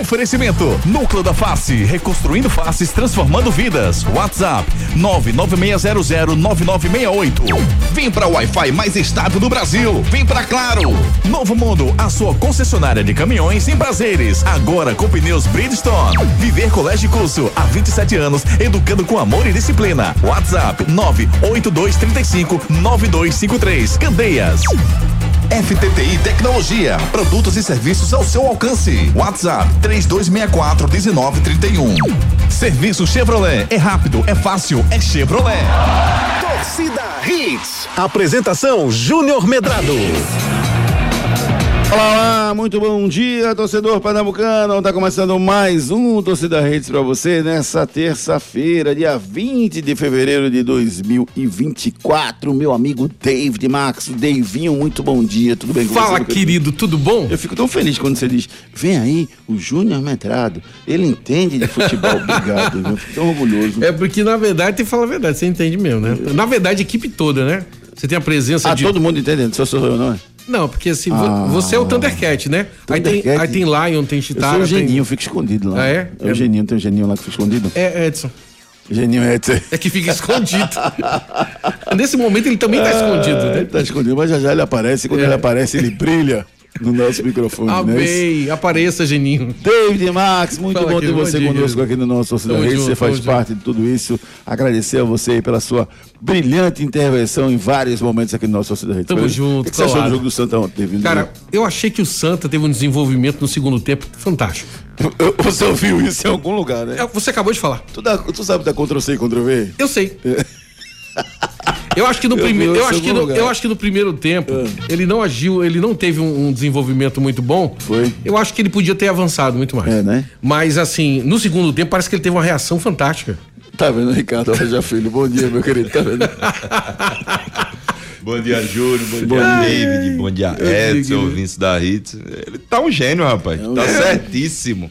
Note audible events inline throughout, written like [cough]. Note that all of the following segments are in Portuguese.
Oferecimento Núcleo da Face, reconstruindo faces, transformando vidas. WhatsApp 996009968. Vem pra Wi-Fi mais estável do Brasil. Vem pra Claro. Novo Mundo, a sua concessionária de caminhões em prazeres. Agora com pneus Bridgestone. Viver Colégio Curso há 27 anos, educando com amor e disciplina. WhatsApp 98235 9253. Candeias. FTTI Tecnologia, produtos e serviços ao seu alcance. WhatsApp 3264 1931. Serviço Chevrolet é rápido, é fácil, é Chevrolet. Torcida Hits. Apresentação Júnior Medrado. Olá, olá, muito bom dia, torcedor pernambucano. Tá começando mais um Torcida Redes para você nessa terça-feira, dia 20 de fevereiro de 2024. Meu amigo David Max, Davinho, muito bom dia, tudo bem com Fala, você? querido, tudo bom? Eu fico tão feliz quando você diz: vem aí o Júnior Medrado, ele entende de futebol, [laughs] obrigado. Eu fico tão orgulhoso. É porque, na verdade, tem que falar a verdade, você entende mesmo, né? Na verdade, a equipe toda, né? Você tem a presença Ah, de. todo mundo entende, só sou eu, não é? Não, porque assim, Ah. você é o Thundercat, né? Aí tem, Thundercat. aí tem Lion, tem Eu Chitara. sou o tem- Geninho, eu fico escondido lá. Ah, é? É o Geninho, tem o Geninho lá que fica escondido? É, Edson. Geninho é. É que fica escondido. [laughs] Nesse momento ele também tá escondido, Ah, né? Ele tá escondido, mas já já ele aparece. Quando É. ele aparece, ele brilha no nosso microfone, né? Amei. Apareça, Geninho. David Max, muito Fala, bom ter você dia, conosco aqui no nosso Reis. junto, Você faz parte de tudo isso. Agradecer a você aí pela sua brilhante intervenção em vários momentos aqui no nosso Torcida Reis. Tamo Foi- junto, O que você achou do claro. jogo do Santa ontem, David? Cara, eu achei que o Santa teve um desenvolvimento no segundo tempo fantástico. Você [laughs] ouviu isso em algum lugar, né? É, Você acabou de falar. Tu, dá- tu sabe da Ctrl C e Ctrl V? Eu sei. Eu acho que no primeiro, eu acho que no, eu acho que no primeiro tempo ele não agiu, ele não teve um, um desenvolvimento muito bom. Foi. Eu acho que ele podia ter avançado muito mais. É, né? Mas assim, no segundo tempo parece que ele teve uma reação fantástica. Tá vendo, Ricardo Roja Filho? Bom dia, meu querido. Tá vendo? Bom dia, Júlio. Bom, Bom dia. David. Bom dia, Edson, ouvintes da Hits. Ele tá um gênio, rapaz. Tá certíssimo.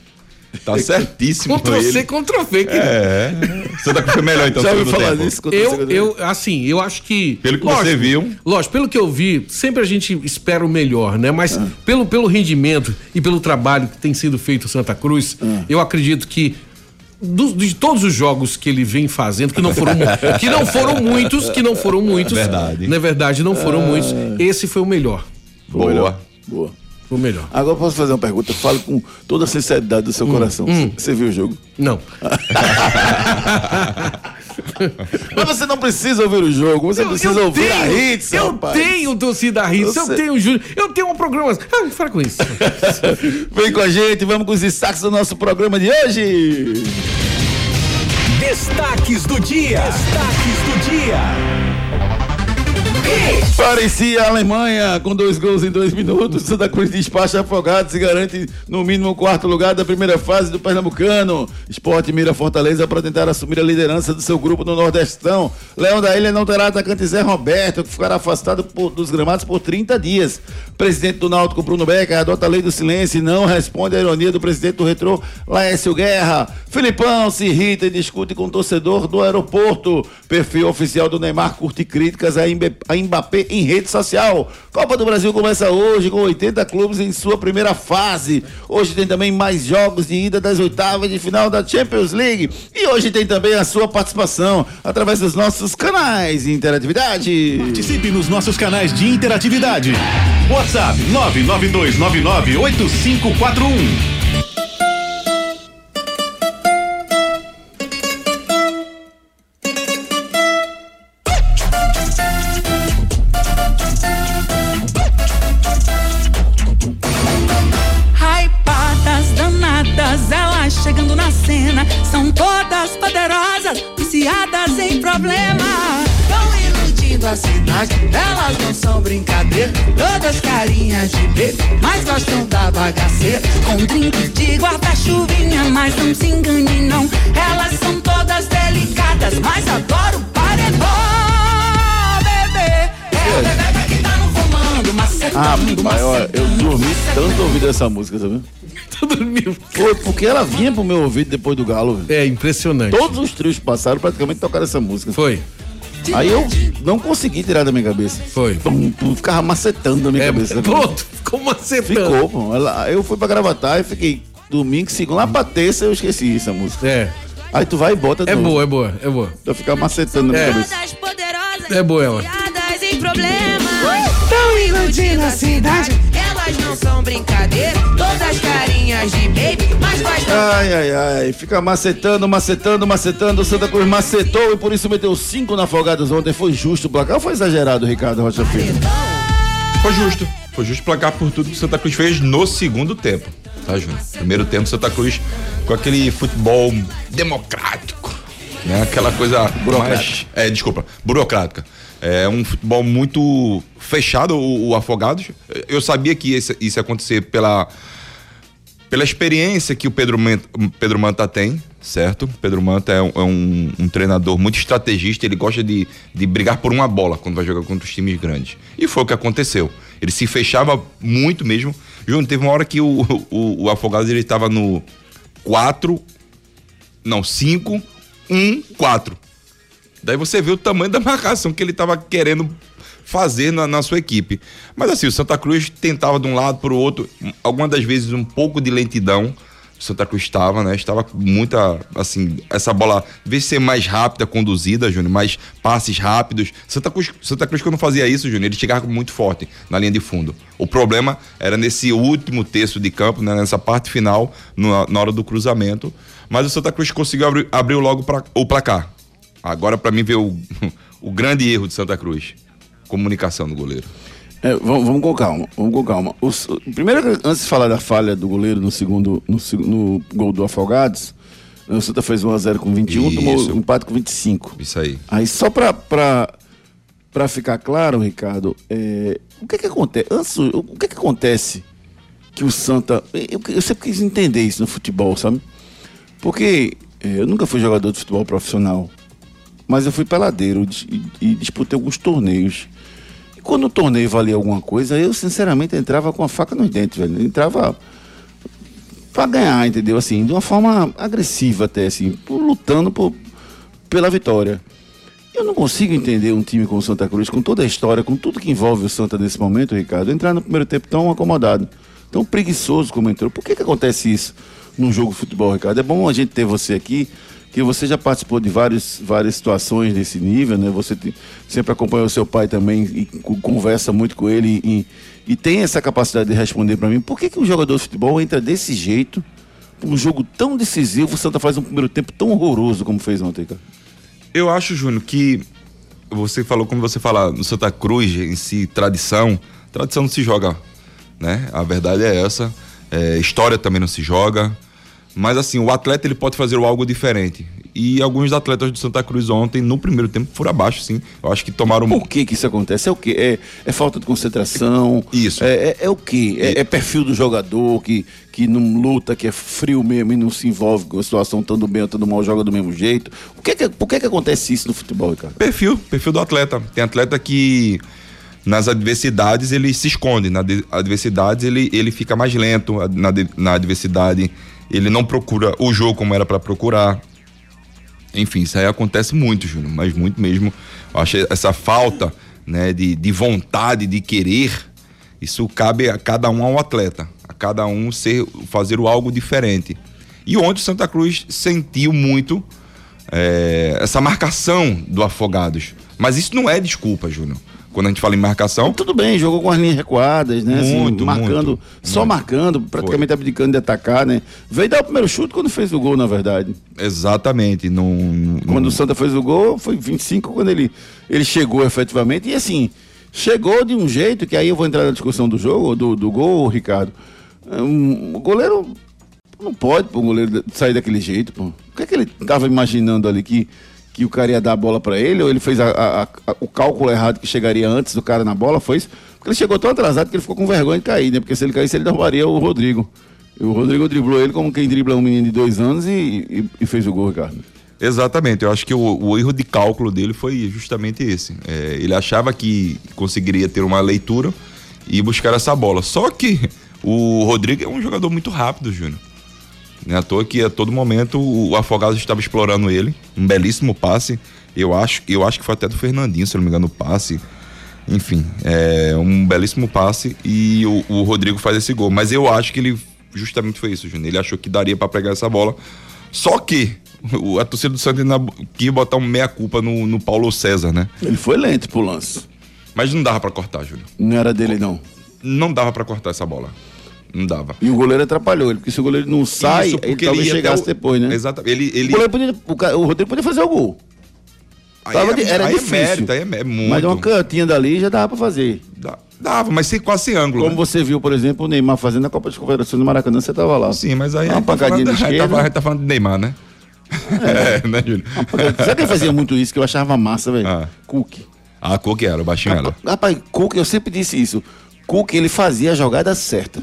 Tá certíssimo Ctrl C, ele. Ctrl V. que- É. Santa Cruz foi melhor então Já ouviu falar tempo. disso? Eu, eu, assim, eu acho que. Pelo que você viu. Lógico, pelo que eu vi, sempre a gente espera o melhor, né? Mas Ah. pelo, pelo rendimento e pelo trabalho que tem sido feito Santa Cruz, Ah. eu acredito que. dos- de todos os jogos que ele vem fazendo, que não foram, [laughs] que não foram muitos, que não foram muitos. Verdade. Na verdade, não foram Ah. muitos. Esse foi o melhor. Boa. Boa. Melhor. Agora eu posso fazer uma pergunta? Fale com toda a sinceridade do seu coração. Você viu o jogo? Não. [laughs] Mas você não precisa ouvir o jogo, você precisa ouvir a hits, eu rapaz. tenho torcida hits, eu tenho Júnior, eu tenho um programa. Ah, para com isso. [laughs] Vem com a gente, vamos com os destaques do nosso programa de hoje. Destaques do dia. Destaques do dia. Parecia a Alemanha com dois gols em dois minutos. Santa Cruz despacha afogados e garante no mínimo o quarto lugar da primeira fase do Pernambucano. Esporte mira Fortaleza para tentar assumir a liderança do seu grupo no Nordestão. Leão da Ilha não terá atacante Zé Roberto, que ficará afastado por- dos gramados por 30 dias. Presidente do Náutico, Bruno Becker, adota a lei do silêncio e não responde à ironia do presidente do Retrô, Laércio Guerra. Filipão se irrita e discute com o torcedor do aeroporto. Perfil oficial do Neymar curte críticas a Imbe- a Mbappé em rede social. Copa do Brasil começa hoje com 80 clubes em sua primeira fase. Hoje tem também mais jogos de ida das oitavas de final da Champions League. E hoje tem também a sua participação através dos nossos canais de interatividade. Participe nos nossos canais de interatividade. WhatsApp 992998541. Problema. Tão iludindo a cidade, elas não são brincadeira. Todas carinhas de bebê, mas gostam da bagaceira. Com drink de guarda-chuvinha, mas não se engane não. Elas são todas delicadas, mas adoro paredão, bebê. É o bebê Ah, macetando, pai, olha, eu dormi tanto ouvindo essa música, sabe? [laughs] Tu dormiu. Foi porque ela vinha pro meu ouvido depois do galo. velho. É impressionante. Todos os trios que passaram praticamente tocaram essa música. Foi. Aí eu não consegui tirar da minha cabeça. Foi. Pum, pum, ficava macetando na minha É, cabeça. pronto, ficou macetando. Ficou, pô. Ela- Eu fui pra gravatar e fiquei domingo, segunda, lá pra terça eu esqueci essa música. É. Aí tu vai e bota É novo. boa, é boa, é boa. Pra ficar macetando na É. minha cabeça. É boa ela. em problemas. Tão iludindo a cidade. Elas não são brincadeira. Todas carinhas de baby, mas gostam. Ai, ai, ai. Fica macetando, macetando, macetando. O Santa Cruz macetou e por isso meteu cinco na Afogados ontem. Foi justo o placar ou foi exagerado, Ricardo Rocha Filho? Foi justo. Foi justo placar por tudo que o Santa Cruz fez no segundo tempo. Tá, Júnior? Primeiro tempo, Santa Cruz com aquele futebol democrático. Né? Aquela coisa mais. É, desculpa, burocrática. É um futebol muito fechado, o, o Afogados. Eu sabia que isso, isso ia acontecer pela, pela experiência que o Pedro Manta, Pedro Manta tem, certo? Pedro Manta é, um, é um- um treinador muito estrategista, ele gosta de, de brigar por uma bola quando vai jogar contra os times grandes. E foi o que aconteceu. Ele se fechava muito mesmo. Júnior, teve uma hora que o, o, o Afogados ele estava no 4, não, 5, 1, 4. Daí você vê o tamanho da marcação que ele estava querendo fazer na, na sua equipe. Mas assim, o Santa Cruz tentava de um lado para o outro, algumas das vezes um pouco de lentidão. O Santa Cruz estava, né? Estava muita, assim, essa bola, em vez ser mais rápida conduzida, Júnior, mais passes rápidos. Santa Cruz, Santa Cruz quando fazia isso, Júnior, ele chegava muito forte na linha de fundo. O problema era nesse último terço de campo, né? nessa parte final, na, na hora do cruzamento. Mas o Santa Cruz conseguiu abrir, abriu logo pra, o placar. Agora, pra mim, ver o, [laughs] o grande erro de Santa Cruz. Comunicação do goleiro. É, vamos, vamos com calma, vamos com calma. Os- primeiro, antes de falar da falha do goleiro no segundo, no, no gol do Afogados, o Santa fez 1x0 com 21, Isso. tomou um empate com 25. Isso aí. Aí só pra, pra, pra ficar claro, Ricardo, é, o que que acontece? Antes, o que que acontece que o Santa. Eu, eu sempre quis entender isso no futebol, sabe? Porque é, eu nunca fui jogador de futebol profissional, mas eu fui peladeiro e, disputei alguns torneios. E quando o torneio valia alguma coisa, eu sinceramente entrava com a faca nos dentes, velho. Entrava pra ganhar, entendeu? Assim, de uma forma agressiva até, assim, lutando por, pela vitória. Eu não consigo entender um time como o Santa Cruz, com toda a história, com tudo que envolve o Santa nesse momento, Ricardo, entrar no primeiro tempo tão acomodado, tão preguiçoso como entrou. Por que, que acontece isso num jogo de futebol, Ricardo? É bom a gente ter você aqui, que você já participou de vários, várias situações desse nível, né? Você te- sempre acompanhou seu pai também e co- conversa muito com ele e, e tem essa capacidade de responder para mim. Por que, que um jogador de futebol entra desse jeito, um jogo tão decisivo, o Santa faz um primeiro tempo tão horroroso como fez ontem, cara? Eu acho, Júnior, que você falou, como você fala, no Santa Cruz, em si, tradição. Tradição não se joga, né? A verdade é essa. É, história também não se joga. Mas assim, o atleta ele pode fazer algo diferente. E alguns atletas do Santa Cruz ontem, no primeiro tempo, foram abaixo, sim. Eu acho que tomaram. Por que que isso acontece? É o quê? É, é falta de concentração? Isso. É, é- é o quê? É, é perfil do jogador que, que não luta, que é frio mesmo e não se envolve com a situação estando bem ou estando mal, joga do mesmo jeito. Por que que, por que que acontece isso no futebol, Ricardo? Perfil, perfil do atleta. Tem atleta que nas adversidades ele se esconde, nas de- adversidades ele, ele fica mais lento, na, na adversidade ele não procura o jogo como era para procurar. Enfim, isso aí acontece muito, Júnior, mas muito mesmo. Eu acho essa falta né, de, de vontade, de querer, isso cabe a cada um ao atleta, a cada um ser, fazer algo diferente. E ontem o Santa Cruz sentiu muito é, essa marcação do Afogados. Mas isso não é desculpa, Júnior. Quando a gente fala em marcação, Tudo bem, jogou com as linhas recuadas, né? Assim, Muito, marcando, muito, só muito. marcando, praticamente abdicando de atacar, né? Veio dar o primeiro chute quando fez o gol, na verdade. exatamente, não. Quando o Santa fez o gol, foi 25 quando ele, ele chegou efetivamente. E assim, chegou de um jeito que aí eu vou entrar na discussão do jogo, do, do gol, Ricardo. Um, o goleiro não pode pô, o goleiro sair daquele jeito, pô. O que é que ele tava imaginando ali que, que o cara ia dar a bola pra ele? Ou ele fez a- a- a- o cálculo errado que chegaria antes do cara na bola? Foi isso? Porque ele chegou tão atrasado que ele ficou com vergonha de cair, né? Porque se ele caísse, ele derrubaria o Rodrigo. E o Rodrigo driblou ele como quem dribla um menino de dois anos e, e- e fez o gol, Ricardo. Exatamente, eu acho que o, o erro de cálculo dele foi justamente esse. É, ele achava que conseguiria ter uma leitura e buscar essa bola. Só que o Rodrigo é um jogador muito rápido, Júnior. Não é à toa que a todo momento o Afogados estava explorando ele. Um belíssimo passe. Eu acho, eu acho que foi até do Fernandinho, se não me engano, o passe. Enfim, é um belíssimo passe e o, o Rodrigo faz esse gol. Mas eu acho que ele justamente foi isso, Júnior. Ele achou que daria pra pegar essa bola. Só que o- a torcida do Santos ainda quis botar um meia-culpa no, no Paulo César, né? Ele foi lento pro lance. Mas não dava pra cortar, Júnior. Não era dele, não. Não dava pra cortar essa bola. Não dava. E o goleiro atrapalhou ele, porque se o goleiro não sai, Isso, ele talvez chegasse o- depois, né? Exatamente. Ele, ele... O, goleiro podia, o, ca- o Rodrigo podia fazer o gol. Aí Tava é- era aí é difícil. mérito, aí é, é muito. Mas uma cantinha dali já dava pra fazer. Dá- Dava, mas sem, quase sem ângulo. Como né? você viu, por exemplo, o Neymar fazendo a Copa das Confederações do Maracanã, você tava lá. Sim, mas aí. Uma tá pancadinha falando- de a gente [laughs] esquerda. tá- a gente tá falando de Neymar, né? É, [laughs] né, Júnior? Sabe quem fazia muito isso que eu achava massa, velho? Ah. Cook. Ah, que era? O baixinho era. Rapaz, Cook, eu sempre disse isso. Cook, ele fazia a jogada certa.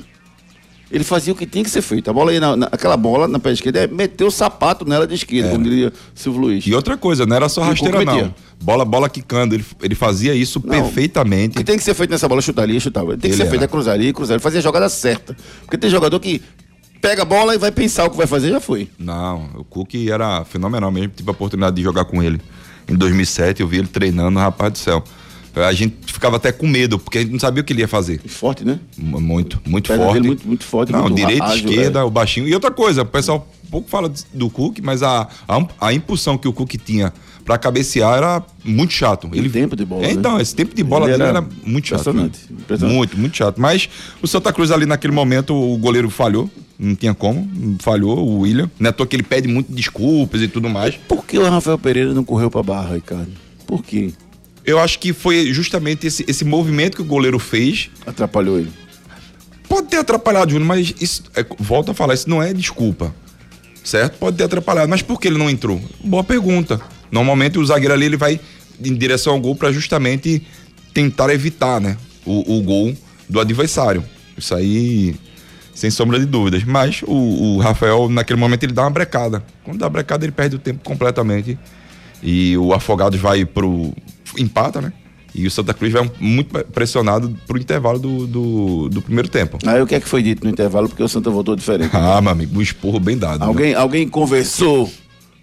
Ele fazia o que tinha que ser feito. A bola ia na, na- aquela bola na pé esquerda, é meteu o sapato nela de esquerda, como diria Silvio Luiz. E outra coisa, não era só o rasteira, não. Bola, bola quicando. Ele, ele fazia isso Não. O perfeitamente. que tem que ser feito nessa bola, chutaria, chutava. Tem que Ele ser era. feito, é cruzaria, cruzaria. Ele fazia a jogada certa. Porque tem jogador que pega a bola e vai pensar o que vai fazer, já foi. Não, o Cook era fenomenal mesmo. Tive a oportunidade de jogar com ele. Em 2007, eu vi ele treinando, rapaz do céu. A gente ficava até com medo, porque a gente não sabia o que ele ia fazer. Forte, né? Muito, muito Perna forte. muito- muito forte, Não, muito direita, ágil, esquerda, velho. o baixinho. E outra coisa, o pessoal pouco fala do Cook, mas a, a, a impulsão que o Cook tinha pra cabecear era muito chato. E o tempo de bola, É, né? Então, esse tempo de bola Ele dele era era, muito chato. impressionante, impressionante. Muito, muito chato. Mas o Santa Cruz ali naquele momento, o goleiro falhou. Não tinha como, falhou o William. Não é à toa que ele pede muito desculpas e tudo mais. Por que o Rafael Pereira não correu pra barra, Ricardo? Por quê? Eu acho que foi justamente esse, esse movimento que o goleiro fez Atrapalhou ele. Pode ter atrapalhado, Júnior, mas isso, é, volto a falar, isso não é desculpa. Certo? Pode ter atrapalhado, mas por que ele não entrou? Boa pergunta. Normalmente o zagueiro ali ele vai em direção ao gol para justamente tentar evitar, né, o, o gol do adversário. Isso aí, sem sombra de dúvidas. Mas o, o Rafael, naquele momento, ele dá uma brecada. Quando dá a brecada, ele perde o tempo completamente. E o Afogados vai pro. Empata, né? E o Santa Cruz vai muito pressionado pro intervalo do, do, do primeiro tempo. Aí o que é que foi dito no intervalo? Porque o Santa voltou diferente. Ah, meu amigo, um esporro bem dado. né? Alguém, alguém conversou,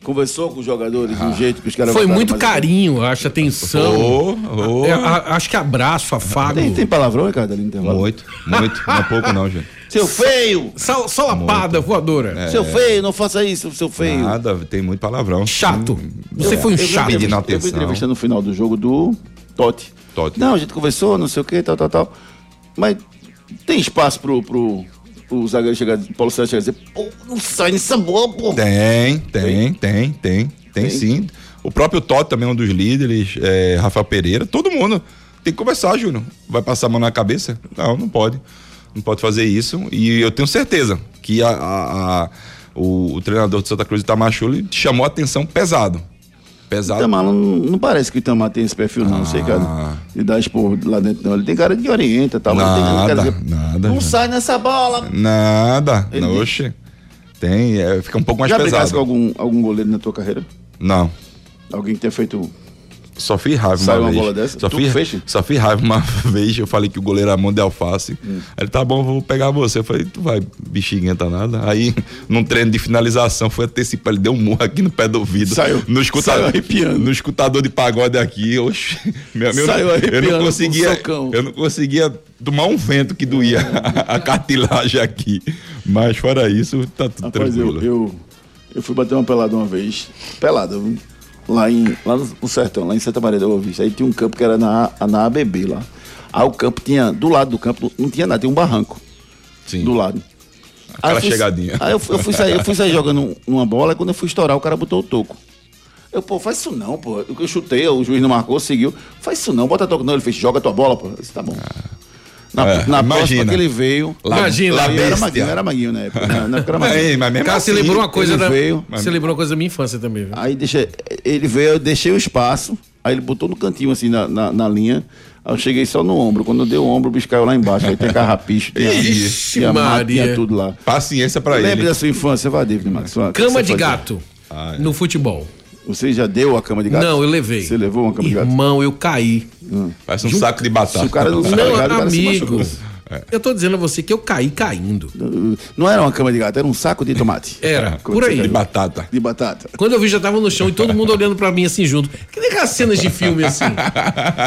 conversou com os jogadores do jeito que os caras Foi voltaram, muito mas- carinho, acho, atenção. Ô. É, a- acho que abraço, afago. Tem, tem palavrão, Ricardo, ali no intervalo? Muito, muito. Não é pouco, não, gente. Seu feio! Só, só lapada, voadora. Seu feio, não faça isso, seu feio. Nada, tem muito palavrão. Chato. Você foi um Eu chato. entrevista- Eu atenção. entrevista no final do jogo do Totti. Totti. Não, a gente conversou, não sei o que, tal, tal, tal. Mas tem espaço pro, pro, pro zagueiro chegar, Paulo César chegar e dizer, pô, não sai nessa bola, pô. Tem, tem, tem, tem, tem, sim. O próprio Totti também é um dos líderes, é, Rafael Pereira, todo mundo. Tem que conversar, Júnior. Vai passar a mão na cabeça? Não, não pode. Não pode fazer isso. E eu tenho certeza que a, a- a- o, o treinador do Santa Cruz, Itamar Chuli, chamou a atenção pesado. Pesado. Itamar, não, não parece que o Itamar tem esse perfil, não, sei, cara. De dar esporro lá dentro, não. Ele tem cara de orienta, tal. mas não Nada, dizer, nada. Não sai nessa bola. Nada. Ele Não, Oxe. Tem, é, fica um pouco mais Já brigasse pesado. com algum, algum goleiro na tua carreira? Não. Alguém que tenha feito. Só fiz raiva Saiu uma uma vez. bola dessa? Só Tu fiz, fez? só fiz raiva uma [laughs] vez. Eu falei que o goleiro era mão de alface. Hum. Aí ele, tá bom, vou pegar você. Eu falei, tu vai, bexiguenta nada. Aí, [laughs] num treino de finalização, foi antecipar. Ele deu um murro aqui no pé do ouvido. Saiu. No escutador, Saiu arrepiando. No escutador de pagode aqui. Oxe, [laughs] meu amigo, Saiu eu arrepiando não com conseguia. Eu não conseguia tomar um vento que doía a cartilagem aqui. Mas fora isso, tá tudo Rapaz, eu, tranquilo. eu, eu fui bater uma pelada uma vez. Pelada, viu? Lá, em, lá no, sertão, lá em Santa Maria da Boa Vista. Aí tinha um campo que era na, na ABB lá. Aí o campo tinha, do lado do campo, não tinha nada, tinha um barranco Sim. do lado. Aquela eu fui- chegadinha. Aí eu, fui- eu fui sair, eu fui sair jogando numa bola, e quando eu fui estourar, o cara botou o toco. Eu, pô, faz isso não, pô. Eu, chutei, o juiz não marcou, seguiu. Faz isso não, bota toco. Não, ele fez, joga tua bola, pô. Disse, tá bom. Na, É, na imagina. que ele veio. Lá- Imagina, lá era maguinho, era maguinho na época. Na, na época era maguinho. É, mas mesmo Cara, você assim, lembrou uma coisa da. veio- Você lembrou uma coisa da minha infância também, viu? Aí deixa, ele veio, eu deixei o espaço, aí ele botou no cantinho, assim, na, na, na linha. Aí eu cheguei só no ombro. Quando eu dei o ombro, o bicho caiu lá embaixo. Aí tem carrapicho, tinha, Ixi, tinha mato, Maria. tinha tudo lá. Paciência pra Lembre ele. da sua infância, vai, David Max. Cama você de fazia? gato Ah, é. no futebol. Você já deu a cama de gato? Não, eu levei. Você levou uma cama de gato? Irmão, eu caí. Parece um saco de batata. Se o cara não Não, ligado, o cara se amigo. machucou. Eu tô dizendo a você que eu caí caindo. Não era uma cama de gato, era um saco de tomate. Era, Como por aí. De batata. De batata. Quando eu vi, já tava no chão e todo mundo olhando pra mim assim junto. Que nem aquelas cenas de filme assim. [laughs]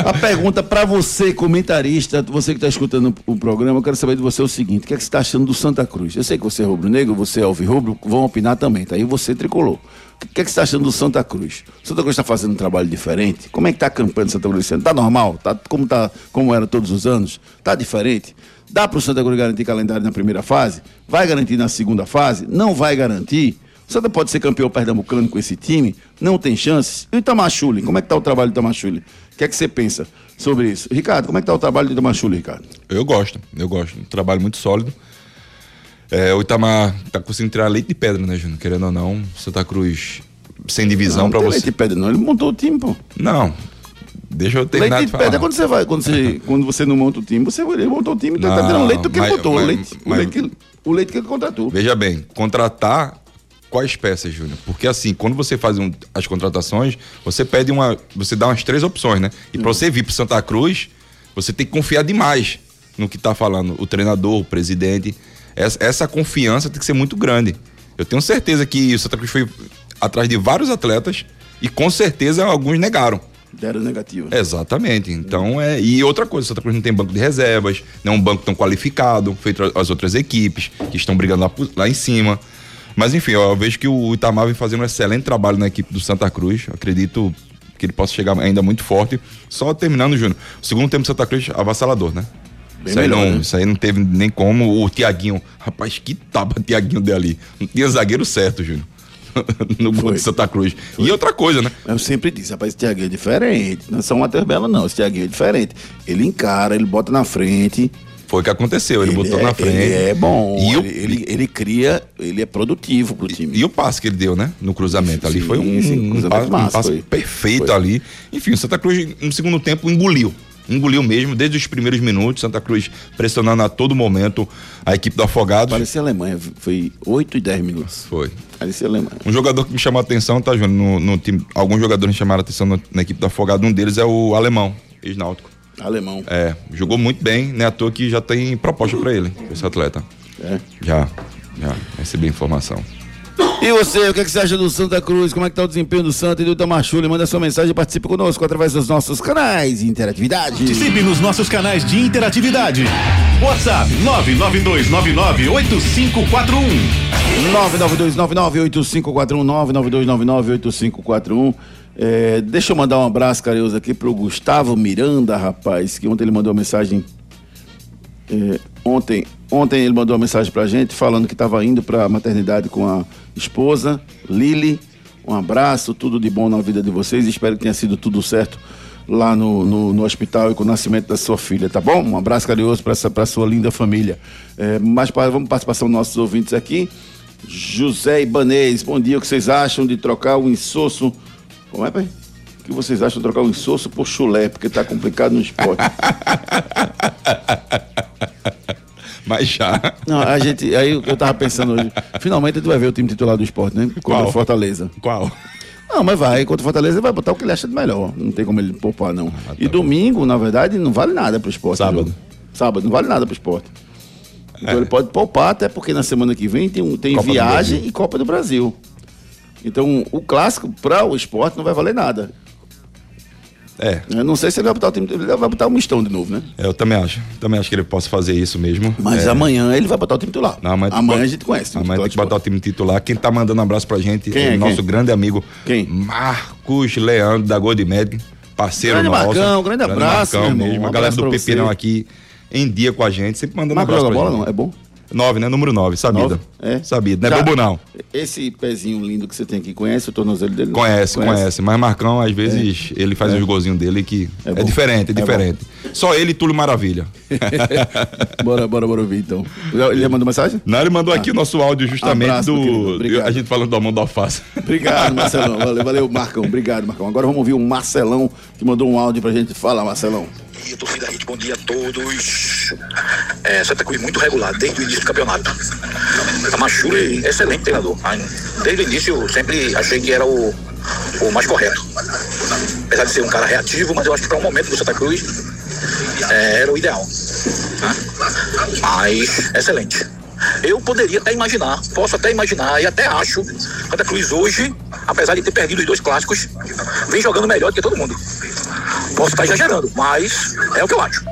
A pergunta pra você, comentarista, você que tá escutando o programa, eu quero saber de você o seguinte: o que, é que você tá achando do Santa Cruz? Eu sei que você é rubro-negro, você é alvirrubro, vão opinar também, tá? E você tricolor. O que é que você tá achando do Santa Cruz? O Santa Cruz tá fazendo um trabalho diferente? Como é que tá a campanha do Santa Cruz esse ano? Tá normal? Tá como, tá, como era todos os anos? Tá diferente? Dá pro Santa Cruz garantir calendário na primeira fase? Vai garantir na segunda fase? Não vai garantir? O Santa pode ser campeão pernambucano com esse time? Não tem chances? E o Itamachule? Como é que tá o trabalho do Itamachule? O que é que você pensa sobre isso? Ricardo, como é que tá o trabalho do Itamachule, Ricardo? Eu gosto, eu gosto. Um trabalho muito sólido. É, o Itamar tá conseguindo tirar leite de pedra, né, Júnior? Querendo ou não, Santa Cruz sem divisão tem você. leite de pedra, não. Ele montou o time, pô. Não. Deixa eu terminar Leite de de pedra é falar. quando você vai, quando você, [laughs] quando você não monta o time, você ele montou o time, então tá Não, tirando leite do que ele mas- botou. o, mas- leite, o, mas- leite que, o leite que ele contratou. Veja bem, contratar quais peças, Júnior? Porque assim, quando você faz um- as contratações, você pede uma. Você dá umas três opções, né? E pra você vir pro Santa Cruz, você tem que confiar demais no que tá falando o treinador, o presidente. Essa, essa confiança tem que ser muito grande. Eu tenho certeza que o Santa Cruz foi atrás de vários atletas e com certeza alguns negaram. Deram negativa. Exatamente. Então é. E outra coisa, o Santa Cruz não tem banco de reservas, não é um banco tão qualificado, feito as outras equipes que estão brigando lá, lá em cima. Mas enfim, eu vejo que o Itamar vem fazendo um excelente trabalho na equipe do Santa Cruz. Acredito que ele possa chegar ainda muito forte. Só terminando, Júnior. O segundo tempo do Santa Cruz, avassalador, né? Bem Isso aí, melhor, não, né? isso aí não teve nem como. O Tiaguinho, rapaz, que tapa Tiaguinho deu ali. Não tinha zagueiro certo, Júnior. [laughs] no gol Foi. de Santa Cruz. E outra coisa, né? Eu sempre disse, rapaz, esse Thiaguinho é diferente. Não é só uma Bela, não. Esse Thiaguinho é diferente. Ele encara, ele bota na frente. Foi o que aconteceu. Ele, botou é, na frente. Ele é bom. E ele, ele, ele cria, ele é produtivo pro time. E o passe que ele deu, né? No cruzamento ali. Sim, Foi um, sim, um um massa, passe foi. perfeito Foi. ali. Enfim, o Santa Cruz, no segundo tempo, engoliu. Engoliu mesmo, desde os primeiros minutos. Santa Cruz pressionando a todo momento a equipe do Afogados. Parecia Alemanha. Foi 8 e 10 minutos. Foi. Parecia Alemanha. Um jogador que me chamou a atenção, tá, Júnior? No, no time, alguns jogadores me chamaram a atenção no- na equipe do Afogado. Um deles é o Alemão, ex-náutico. Alemão. É, jogou muito bem, né? À toa que já tem proposta pra ele, esse atleta. É. Já, já. Recebi a informação. E você, o que, é que você acha do Santa Cruz? Como é que tá o desempenho do Santa e do Itamachule? Manda sua mensagem e participe conosco através dos nossos canais de interatividade. Participe nos nossos canais de interatividade. WhatsApp 992998541. 992998541 É, deixa eu mandar um abraço carinhoso aqui pro Gustavo Miranda, rapaz, que ontem ele mandou uma mensagem. é, ontem, ontem ele mandou uma mensagem pra gente falando que estava indo pra maternidade com a esposa, Lili. Um abraço, tudo de bom na vida de vocês. Espero que tenha sido tudo certo lá no, no, no hospital e com o nascimento da sua filha, tá bom? Um abraço carinhoso para pra sua linda família. É, mas para, vamos participação dos nossos ouvintes aqui. José Ibanez, bom dia. O que vocês acham de trocar o insosso? Como é, pai? O que vocês acham de trocar o insosso por chulé? Porque tá complicado no esporte. [laughs] Mas já. Não, a gente. Aí eu tava pensando hoje. Finalmente tu vai ver o time titular do esporte, né? Contra Qual? o Fortaleza. Qual? Não, mas vai. Contra o Fortaleza ele vai botar o que ele acha de melhor. Não tem como ele poupar, não. e domingo, na verdade, não vale nada pro esporte. Sábado. viu? Sábado, não vale nada pro esporte. Então ele pode poupar, até porque na semana que vem tem, um- tem Copa viagem e Copa do Brasil. Então o clássico para o esporte não vai valer nada. É, Eu não sei se ele vai botar o time. Ele vai botar o mistão de novo, né? eu também acho. Também acho que ele possa fazer isso mesmo. Mas é. amanhã ele vai botar o time titular. Não, amanhã, amanhã a gente conhece. Amanhã tem que botar o time titular. Quem tá mandando um abraço pra gente Quem é é, o nosso quem? grande amigo Quem? Marcos Leandro da Goldmed, parceiro Grande nosso. Marcão, grande É? Nove, né? Número nove, sabido. Nove? É. Sabido. Não é Já- bobo não. Esse pezinho lindo que você tem aqui, conhece o tornozelo dele? Conhece, conhece, Mas Marcão, às vezes, ele faz os golzinhos dele que É é, diferente, é, É diferente. Só ele e Túlio Maravilha. [laughs] bora, bora, bora ouvir então. Ele já mandou mensagem? Não, ele mandou aqui o nosso áudio justamente Ah. Abraço, do. A gente falando do Amor da Alface. Obrigado, [laughs] Marcelão. Valeu, valeu, Marcão. Obrigado, Marcão. Agora vamos ouvir o Marcelão, que mandou um áudio pra gente. Fala, Marcelão. Dia, torcida bom dia a todos. É, Santa Cruz muito regular desde o início do campeonato. A Machule, excelente treinador. Desde o início eu sempre achei que era o, o mais correto. Apesar de ser um cara reativo, mas eu acho que para um momento do Santa Cruz é, era o ideal. né? Mas, excelente. Eu poderia até imaginar, posso até imaginar e até acho, Santa Cruz hoje, apesar de ter perdido os dois clássicos, vem jogando melhor do que todo mundo. Posso estar exagerando, mas é o que eu acho.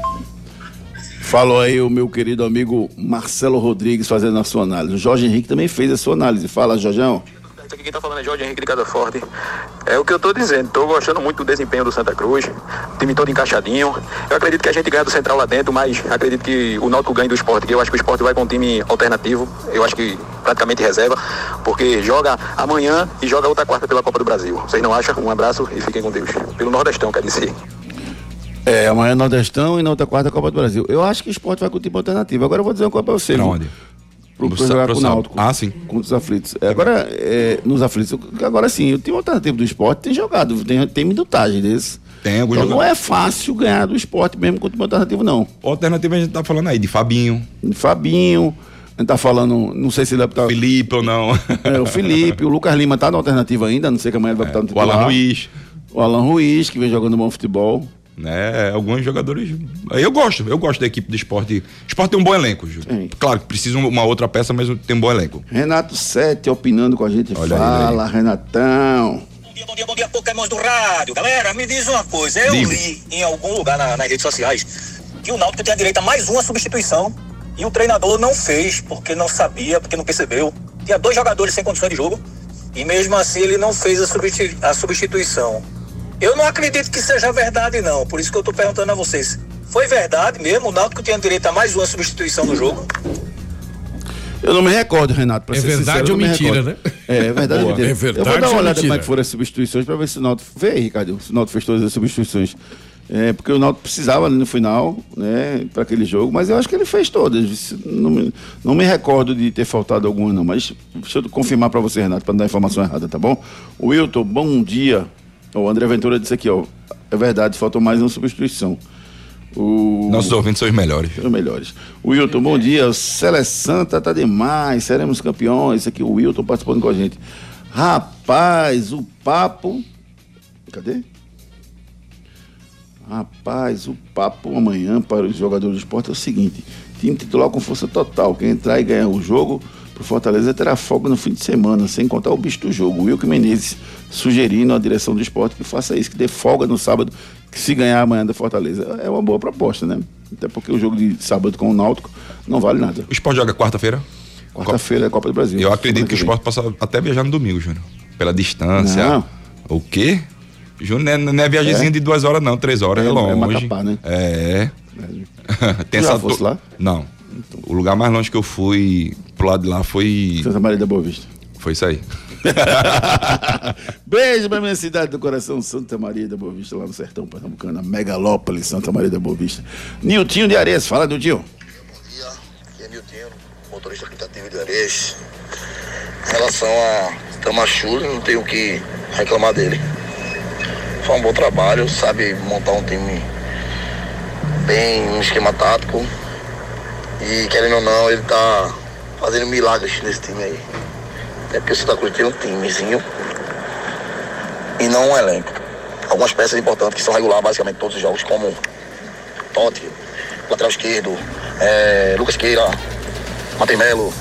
Falou aí o meu querido amigo Marcelo Rodrigues fazendo a sua análise. O Jorge Henrique também fez a sua análise. Fala, Jorjão. Esse aqui quem tá falando é Jorge Henrique de Casa Forte. É o que eu tô dizendo, tô gostando muito do desempenho do Santa Cruz, time todo encaixadinho. Eu acredito que a gente ganha do Central lá dentro, mas acredito que o Náutico ganha do esporte, que eu acho que o esporte vai com um time alternativo, eu acho que praticamente reserva, porque joga amanhã e joga outra quarta pela Copa do Brasil. Vocês não acham? Um abraço e fiquem com Deus. Pelo Nordestão, quer dizer. É, amanhã Nordestão e na outra quarta Copa do Brasil. Eu acho que o esporte vai com o time alternativo. Agora eu vou dizer uma coisa pra você. Pra viu? onde? Pro, Pro Sa- jogar pro com o. Náutico. Ah, sim. Contra os aflitos. É, Agora, é, nos aflitos. Agora sim, o time alternativo do esporte tem jogado, tem, tem minutagem desse. Tem alguns Então não jogadores. é fácil ganhar do esporte mesmo com o time alternativo, não. Alternativa a gente tá falando aí de Fabinho, Fabinho, a gente tá falando, não sei se ele vai botar. Felipe ou não. É, o Felipe, o Lucas Lima tá na alternativa ainda, não sei que amanhã ele vai botar no o titular. Alan Ruiz. O Alan Ruiz, que vem jogando bom futebol. Né? Alguns jogadores. Eu gosto, eu gosto da equipe do esporte. Esporte tem um bom elenco, Júlio. Tem. Claro que precisa uma outra peça, mas tem um bom elenco. Renato Sete opinando com a gente. Olha aí, Fala, Renatão. Bom dia, bom dia, bom dia, Pokémons do rádio. Galera, me diz uma coisa. Eu Diga. li em algum lugar na- nas redes sociais que o Náutico tinha direito a mais uma substituição e o treinador não fez porque não sabia, porque não percebeu. Tinha dois jogadores sem condições de jogo e mesmo assim ele não fez a, a substituição. Eu não acredito que seja verdade, não. Por isso que eu tô perguntando a vocês. Foi verdade mesmo? O Náutico tinha direito a mais uma substituição no jogo? Eu não me recordo, Renato. pra É ser verdade sincero, ou me mentira, recordo. né? É, é verdade ou mentira. É verdade Eu vou dar uma olhada mentira? como é que foram as substituições pra ver se o Náutico... Vê aí, Ricardo, se o Náutico fez todas as substituições. É, porque o Náutico precisava ali no final, né, para aquele jogo, mas eu acho que ele fez todas. Não me, não me recordo de ter faltado alguma, não. Mas deixa eu confirmar para você, Renato, para não dar informação errada, tá bom? O Wilton, bom dia. O André Ventura disse aqui, ó. É verdade, faltou mais uma substituição. O... Nossos ouvintes são os melhores. Os melhores. O Wilton, bom dia. O Cele Santa tá demais. Seremos campeões. Esse aqui, o Wilton participando com a gente. Rapaz, o papo. Cadê? Rapaz, o papo amanhã para os jogadores do esporte é o seguinte: time titular com força total. Quem entrar e ganhar o jogo pro Fortaleza terá folga no fim de semana, sem contar o bicho do jogo. O Wilke Menezes sugerindo à direção do esporte que faça isso, que dê folga no sábado, que se ganhar amanhã da Fortaleza. É uma boa proposta, né? Até porque o jogo de sábado com o Náutico não vale nada. O esporte joga quarta-feira? Quarta-feira é a Copa do Brasil. Eu acredito que o esporte possa até viajar no domingo, Júnior. Pela distância. Não. O quê? Júnior, não é, não é viagemzinha É? de duas horas, não, três horas, é, É, é longe. Macapá, né? É. [laughs] Tem Tu já essa fosse lá? Não. O lugar mais longe que eu fui pro lado de lá foi. Santa Maria da Boa Vista. Foi isso aí. [laughs] Beijo pra minha cidade do coração, Santa Maria da Boa Vista, lá no sertão pernambucano, Megalópolis, Santa Maria da Boa Vista. Niltinho de Areias, fala, Niltinho. Bom dia, aqui é Niltinho, motorista aplicativo de Areias. Em relação a Tamachule, não tenho o que reclamar dele. Faz um bom trabalho, sabe montar um time bem um esquema tático. E querendo ou não, ele tá fazendo milagres nesse time aí. É porque o Santa Cruz tem um timezinho e não um elenco. Algumas peças importantes que são regular basicamente todos os jogos, como Totti, lateral esquerdo, é, Lucas Queira, Matheus Melo,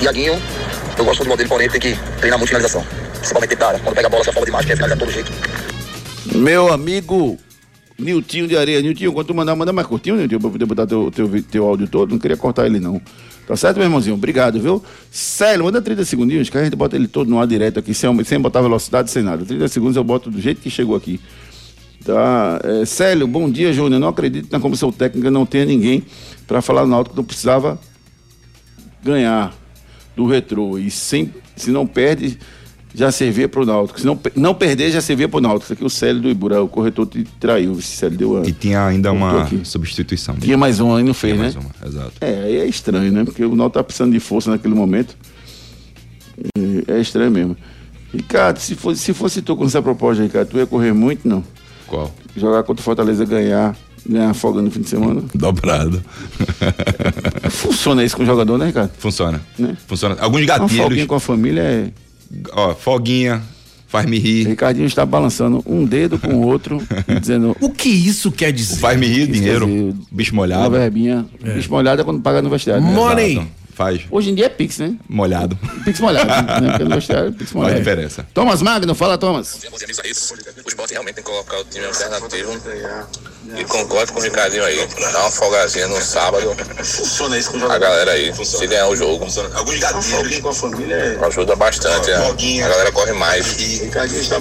Iaguinho. Eu gosto do modelo, porém tem que treinar muito finalização. Principalmente da área. Quando pega a bola, se afoba demais, quer finalizar de todo jeito. Meu amigo Niltinho de Areia. Niltinho, quando tu mandar, manda mais curtinho, Niltinho, pra poder botar teu, teu, teu áudio todo. Não queria cortar ele, não. Tá certo, meu irmãozinho? Obrigado, viu? Célio, manda 30 segundinhos, que a gente bota ele todo no ar direto aqui, sem, sem botar velocidade, sem nada. 30 segundos eu boto do jeito que chegou aqui. Tá? É, Célio, bom dia, Júnior. Não acredito na comissão técnica não tenha ninguém para falar no Náutico que não precisava ganhar do retrô. E sem, se não perde, já servia pro Náutico. Se não, não perder, já servia pro Náutico. Isso aqui é o Célio do Ibura, o corretor te traiu. O Célio deu a... E tinha ainda uma aqui. substituição. Tinha mais um aí, não fez, Tinha né? mais uma, exato. É, aí é estranho, né? Porque o Náutico tá precisando de força naquele momento. E É estranho mesmo. Ricardo, se fosse, se fosse tu com essa proposta, Ricardo, tu ia correr muito, não? Qual? Jogar contra o Fortaleza, ganhar, ganhar folga no fim de semana. Dobrado. Funciona isso com o jogador, né, Ricardo? Funciona. Né? Funciona. Alguns Uma gatilhos. com a família é... Ó, folguinha. Faz-me rir. Ricardinho está balançando um dedo com o outro [laughs] dizendo. O que isso quer dizer? Faz-me rir, dinheiro. dizer, Bicho Uma molhado. verbinha. Bicho molhado é quando paga no vestiário. né? Money. Exato. Faz. Hoje em dia é Pix, né? Molhado. Pix molhado. né? [laughs] Porque vestiário, Pix molhado. Faz diferença. Thomas Magno, fala, Thomas. O esporte realmente tem que colocar o time alternativo. E concordo com o Ricardinho aí. Dá uma folgazinha no sábado. Funciona isso com a galera aí. Se ganhar o jogo. Alguns gatilhos com a família. Ajuda bastante. A, a galera corre mais.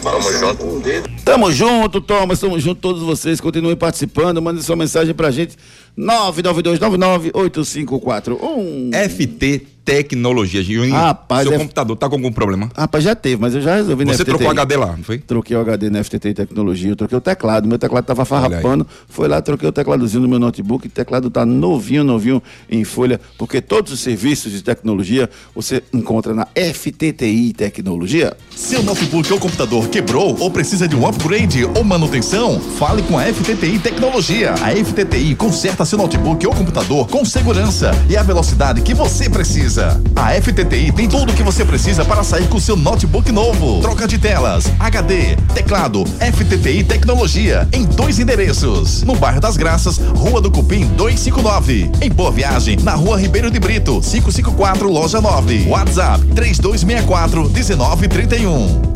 Tamo junto. Tamo junto, Thomas, tamo junto, todos vocês. Continuem participando, mandem sua mensagem pra gente. 992998541. FT Tecnologia. Juninho, Rapaz, seu é- computador tá com algum problema? Rapaz, já teve, mas eu já resolvi Você trocou o HD lá, não foi? Troquei o HD na FTT Tecnologia, eu troquei o teclado. Meu teclado tava farrapando. Foi lá, troquei o tecladozinho do meu notebook. O teclado tá novinho, novinho em folha, porque todos os serviços de tecnologia você encontra na FTTI Tecnologia. Seu notebook ou computador quebrou ou precisa de um upgrade ou manutenção? Fale com a FTTI Tecnologia. A FTTI conserta seu notebook ou computador com segurança e a velocidade que você precisa. A FTTI tem tudo o que você precisa para sair com seu notebook novo. Troca de telas, HD, teclado, FTTI Tecnologia em dois endereços. No bairro das Graças, Rua do Cupim 259. Em Boa Viagem, na Rua Ribeiro de Brito, 554, loja 9. WhatsApp 3264 1931.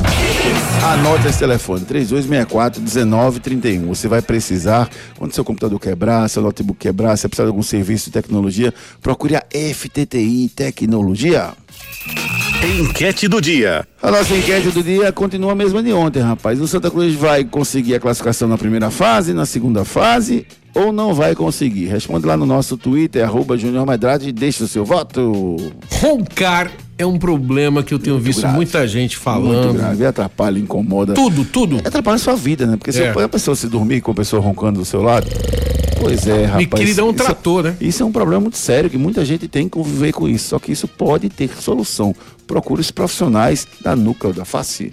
Anote esse telefone, 3264-1931. Você vai precisar, quando seu computador quebrar, seu notebook quebrar, se precisar de algum serviço de tecnologia, procure a FTTI Tecnologia. Enquete do dia. A nossa enquete do dia continua a mesma de ontem, rapaz. O Santa Cruz vai conseguir a classificação na primeira fase, na segunda fase ou não vai conseguir? Responde lá no nosso Twitter, arroba Junior Medrade e deixa o seu voto. Roncar é um problema que eu tenho visto grave. muita gente Muito falando. grave, atrapalha, incomoda. Tudo, tudo. Atrapalha a sua vida, né? Porque se É. a pessoa se dormir com a pessoa roncando do seu lado. Pois é, rapaz. queria dar um isso- trator, né? Isso é um problema muito sério, que muita gente tem que conviver com isso. Só que isso pode ter solução. Procure os profissionais da Núcleo da Face.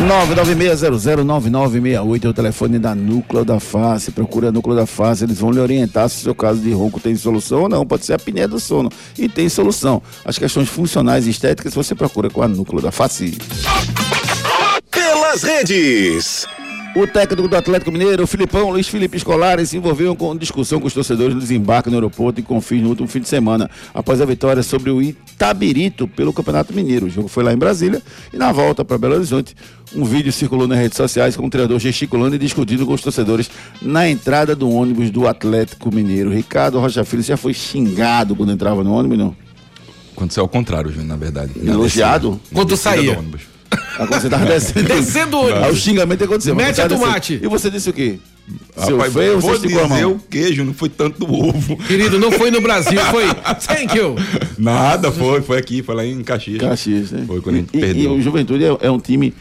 996009968 é o telefone da Núcleo da Face. Procura a Núcleo da Face, eles vão lhe orientar se o seu caso de ronco tem solução ou não. Pode ser a apneia do sono. E tem solução. As questões funcionais e estéticas você procura com a Núcleo da Face. Pelas redes. O técnico do Atlético Mineiro, o Filipão Luiz Felipe Scolari, se envolveu com discussão com os torcedores no desembarque no aeroporto e Confins no último fim de semana, após a vitória sobre o Itabirito pelo Campeonato Mineiro. O jogo foi lá em Brasília e na volta para Belo Horizonte, um vídeo circulou nas redes sociais com o treinador gesticulando e discutindo com os torcedores na entrada do ônibus do Atlético Mineiro. Ricardo Rocha Filho já foi xingado quando entrava no ônibus, não? Aconteceu ao contrário, Júnior, na verdade. Na Elogiado? descida- Quando descida saía. do ônibus. Quando você tava descendo. Descendo o ônibus. Aí o xingamento aconteceu. mas Mete a tomate. descendo. E você disse o quê? Seu Rapaz, feio, vou você dizer o queijo, não foi tanto do ovo. Querido, não foi no Brasil, foi. [laughs] Thank you. Nada, foi, foi aqui, foi lá em Caxias. Caxias, né? Foi quando a gente e, e perdeu. o Juventude é, é um time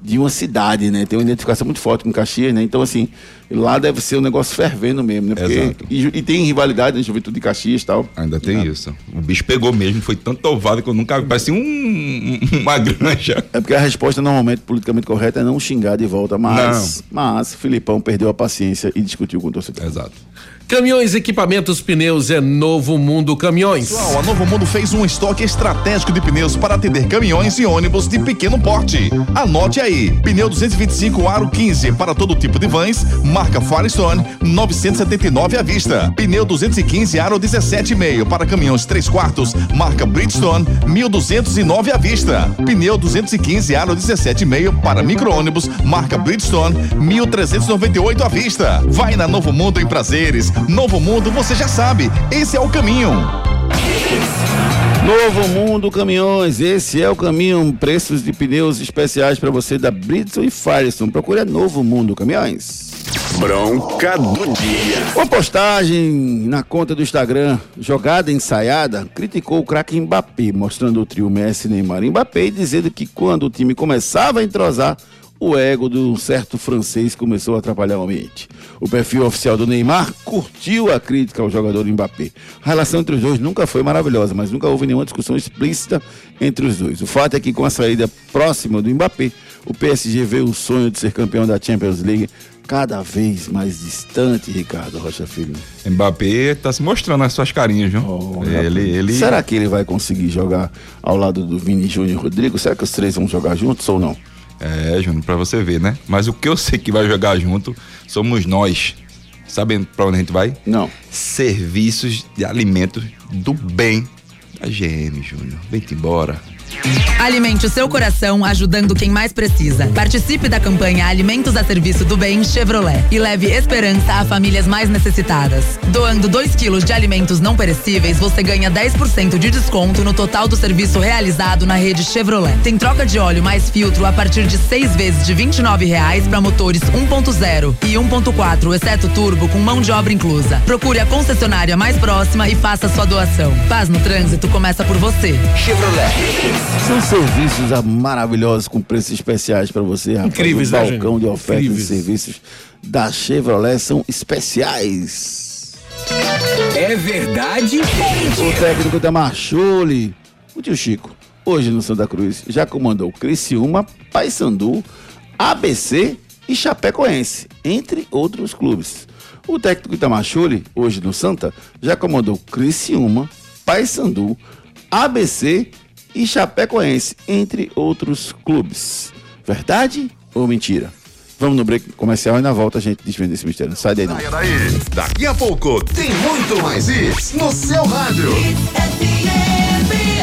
de uma cidade, né? Tem uma identificação muito forte com Caxias, né? Então, assim, lá deve ser um negócio fervendo mesmo, né? Porque- Exato. E, e tem rivalidade na Juventude de Caxias e tal. Ainda tem isso. O bicho pegou mesmo, foi tanto ovado que eu nunca. Parecia um, uma granja. É porque a resposta normalmente politicamente correta é não xingar de volta, mas, mas Filipão perdeu a paciência e discutiu com o torcedor. Exato. Caminhões, equipamentos, pneus é Novo Mundo Caminhões. Pessoal, a Novo Mundo fez um estoque estratégico de pneus para atender caminhões e ônibus de pequeno porte. Anote aí: pneu 225 aro 15 para todo tipo de vans, marca Firestone, 979 à vista. Pneu 215 aro 17,5 para caminhões 3 quartos, marca Bridgestone, 1209 à vista. Pneu 215 aro 17,5 para micro-ônibus, marca Bridgestone, 1398 à vista. Vai na Novo Mundo em prazeres. Novo Mundo, você já sabe, esse é o caminho. Novo Mundo Caminhões, esse é o caminho. Preços de pneus especiais para você da Bridgestone e Firestone. Procure a Novo Mundo Caminhões. Bronca do dia. Uma postagem na conta do Instagram, jogada ensaiada, criticou o craque Mbappé, mostrando o trio Messi, Neymar e Mbappé e dizendo que quando o time começava a entrosar, o ego de um certo francês começou a atrapalhar o ambiente. O perfil oficial do Neymar curtiu a crítica ao jogador Mbappé. A relação entre os dois nunca foi maravilhosa, mas nunca houve nenhuma discussão explícita entre os dois. O fato é que com a saída próxima do Mbappé, o PSG vê o sonho de ser campeão da Champions League cada vez mais distante, Ricardo Rocha Filho. Mbappé tá se mostrando as suas carinhas, viu? Oh, ele, ele... Será que ele vai conseguir jogar ao lado do Vini Júnior e Rodrigo? Será que os três vão jogar juntos ou não? É, Júnior, pra você ver, né? Mas o que eu sei que vai jogar junto somos nós. Sabem pra onde a gente vai? Não. Serviços de alimentos do bem da GM, Júnior. Vem-te embora. Alimente o seu coração ajudando quem mais precisa. Participe da campanha Alimentos a Serviço do Bem Chevrolet e leve esperança a famílias mais necessitadas. Doando 2 quilos de alimentos não perecíveis, você ganha 10% de desconto no total do serviço realizado na rede Chevrolet. Tem troca de óleo mais filtro a partir de seis vezes de 29 reais para motores 1.0 e 1.4, exceto turbo, com mão de obra inclusa. Procure a concessionária mais próxima e faça sua doação. Paz no trânsito começa por você. Chevrolet. São serviços ah, maravilhosos com preços especiais para você, rapaz. Incríveis, o né, balcão gente? de ofertas Incríveis. e serviços da Chevrolet são especiais. É verdade? O técnico da Marchule, o tio Chico, hoje no Santa Cruz, já comandou Criciúma, Paysandu, ABC e Chapecoense, entre outros clubes. O técnico Itamachule, hoje no Santa, já comandou Criciúma, Paysandu, ABC e Chapecoense, entre outros clubes. Verdade ou mentira? Vamos no break comercial e na volta a gente desvenda esse mistério. Não sai daí não. Saia daí. Daqui a pouco tem muito mais isso no seu rádio.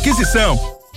aquisição.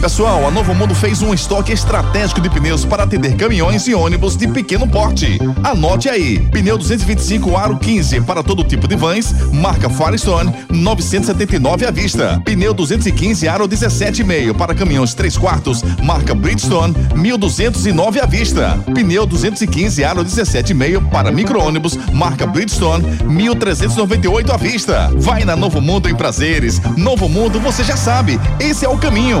Pessoal, a Novo Mundo fez um estoque estratégico de pneus para atender caminhões e ônibus de pequeno porte. Anote aí: pneu 225 aro 15 para todo tipo de vans, marca Firestone, 979 à vista. Pneu 215 aro 17,5 para caminhões 3 quartos, marca Bridgestone, 1209 à vista. Pneu 215 aro 17,5 para micro-ônibus, marca Bridgestone, 1398 à vista. Vai na Novo Mundo em prazeres. Novo Mundo, você já sabe, esse é o caminho.